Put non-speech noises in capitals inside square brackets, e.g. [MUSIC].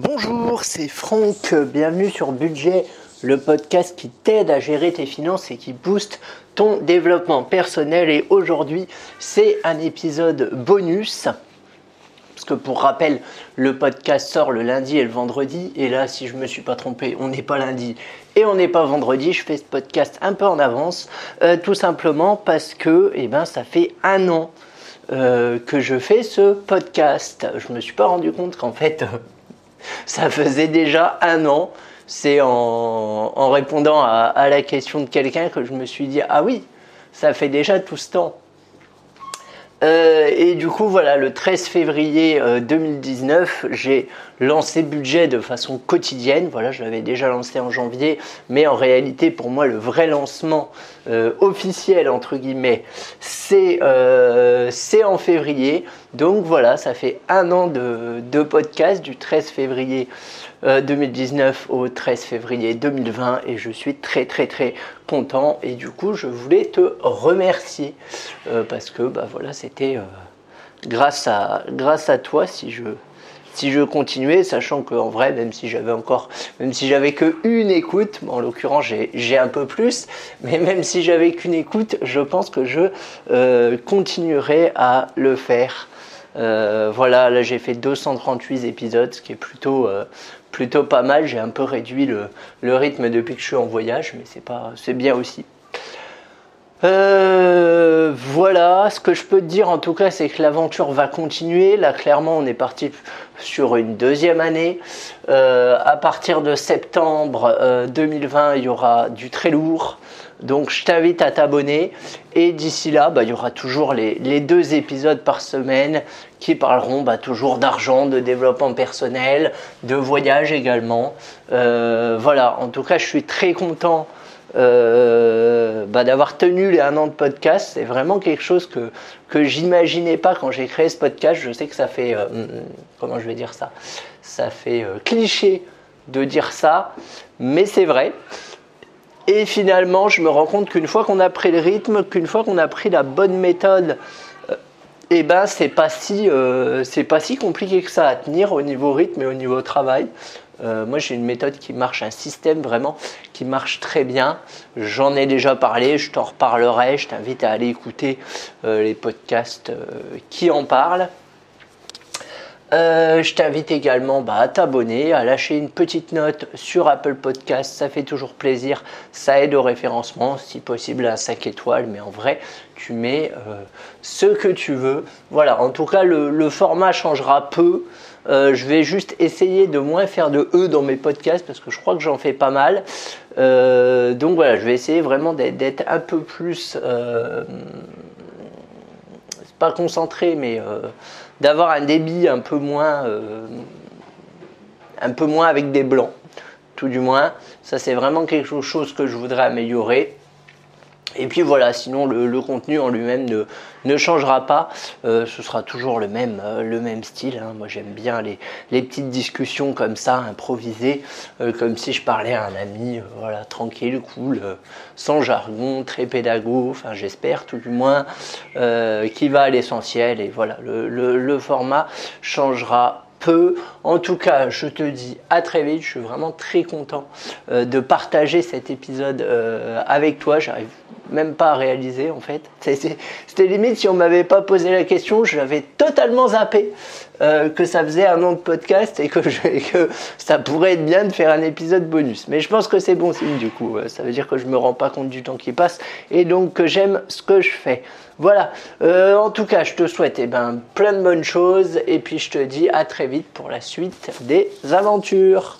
Bonjour, c'est Franck, bienvenue sur Budget, le podcast qui t'aide à gérer tes finances et qui booste ton développement personnel. Et aujourd'hui, c'est un épisode bonus. Parce que pour rappel, le podcast sort le lundi et le vendredi. Et là, si je ne me suis pas trompé, on n'est pas lundi et on n'est pas vendredi. Je fais ce podcast un peu en avance. Euh, tout simplement parce que eh ben, ça fait un an euh, que je fais ce podcast. Je ne me suis pas rendu compte qu'en fait... [LAUGHS] ça faisait déjà un an. C'est en, répondant à, la question de quelqu'un que je me suis dit, ah oui, ça fait déjà tout ce temps. Euh, et du coup, voilà, le 13 février 2019, euh, j'ai lancé budget de façon quotidienne. Voilà, je l'avais déjà lancé en janvier, mais en réalité, pour moi, le vrai lancement euh, officiel, entre guillemets, c'est en février. Donc voilà, ça fait un an de, de podcast du 13 février 2019 euh, au 13 février 2020 et je suis très très très content et du coup je voulais te remercier euh, parce que bah voilà c'était euh, grâce à grâce à toi si je si je continuais, sachant qu'en vrai, même si j'avais encore, même si j'avais que une écoute, en l'occurrence j'ai un peu plus, mais même si j'avais qu'une écoute, je pense que je continuerai à le faire. Voilà, là j'ai fait 238 épisodes, ce qui est plutôt, plutôt pas mal. J'ai un peu réduit le, rythme depuis que je suis en voyage, mais c'est bien aussi. Euh, voilà, ce que je peux te dire en tout cas, c'est que l'aventure va continuer. Là, clairement, on est parti sur une deuxième année. Euh, à partir de septembre 2020, euh, il y aura du très lourd. Donc, je t'invite à t'abonner. Et d'ici là, bah, il y aura toujours les, deux épisodes par semaine qui parleront bah, toujours d'argent, de développement personnel, de voyage également. voilà, en tout cas, je suis très content euh, bah, d'avoir tenu les un an de podcast. C'est vraiment quelque chose que, que j'imaginais pas quand j'ai créé ce podcast. Je sais que ça fait, euh, hmm, comment je vais dire ça? Ça fait euh, cliché de dire ça, mais c'est vrai. Et finalement, je me rends compte qu'une fois qu'on a pris le rythme, qu'une fois qu'on a pris la bonne méthode, et eh ben c'est pas si c'est pas si compliqué que ça à tenir au niveau rythme et au niveau travail. Euh, moi, j'ai une méthode qui marche, un système vraiment qui marche très bien. J'en ai déjà parlé, je t'en reparlerai. Je t'invite à aller écouter euh, les podcasts euh, qui en parlent. Je t'invite également bah, à t'abonner, à lâcher une petite note sur Apple Podcast, ça fait toujours plaisir, ça aide au référencement, si possible un 5 étoiles, mais en vrai, tu mets ce que tu veux. Voilà, en tout cas, le format changera peu. Euh, je vais juste essayer de moins faire de E dans mes podcasts parce que je crois que j'en fais pas mal. Euh, donc voilà, je vais essayer vraiment d'être un peu plus, euh, pas concentré, mais d'avoir un débit un peu moins, un peu moins avec des blancs, tout du moins. Ça c'est vraiment quelque chose que je voudrais améliorer. Et puis voilà, sinon le, contenu en lui-même ne, changera pas, euh, ce sera toujours le même, euh, le même style. Hein. Moi j'aime bien les, petites discussions comme ça, improvisées, euh, comme si je parlais à un ami, voilà, tranquille, cool, sans jargon, très pédago, enfin j'espère tout du moins, qui va à l'essentiel. Et voilà, le, le format changera peu. En tout cas, je te dis à très vite. Je suis vraiment très content de partager cet épisode avec toi. J'arrive même pas à réaliser en fait. C'était limite si on m'avait pas posé la question, j'avais totalement zappé euh, que ça faisait un an de podcast et que, [LAUGHS] que, ça pourrait être bien de faire un épisode bonus. Mais je pense que c'est bon signe du coup. Ça veut dire que je me rends pas compte du temps qui passe et donc que j'aime ce que je fais. Voilà. Euh, en tout cas, je te souhaite eh ben, plein de bonnes choses et puis je te dis à très vite pour la suite des aventures.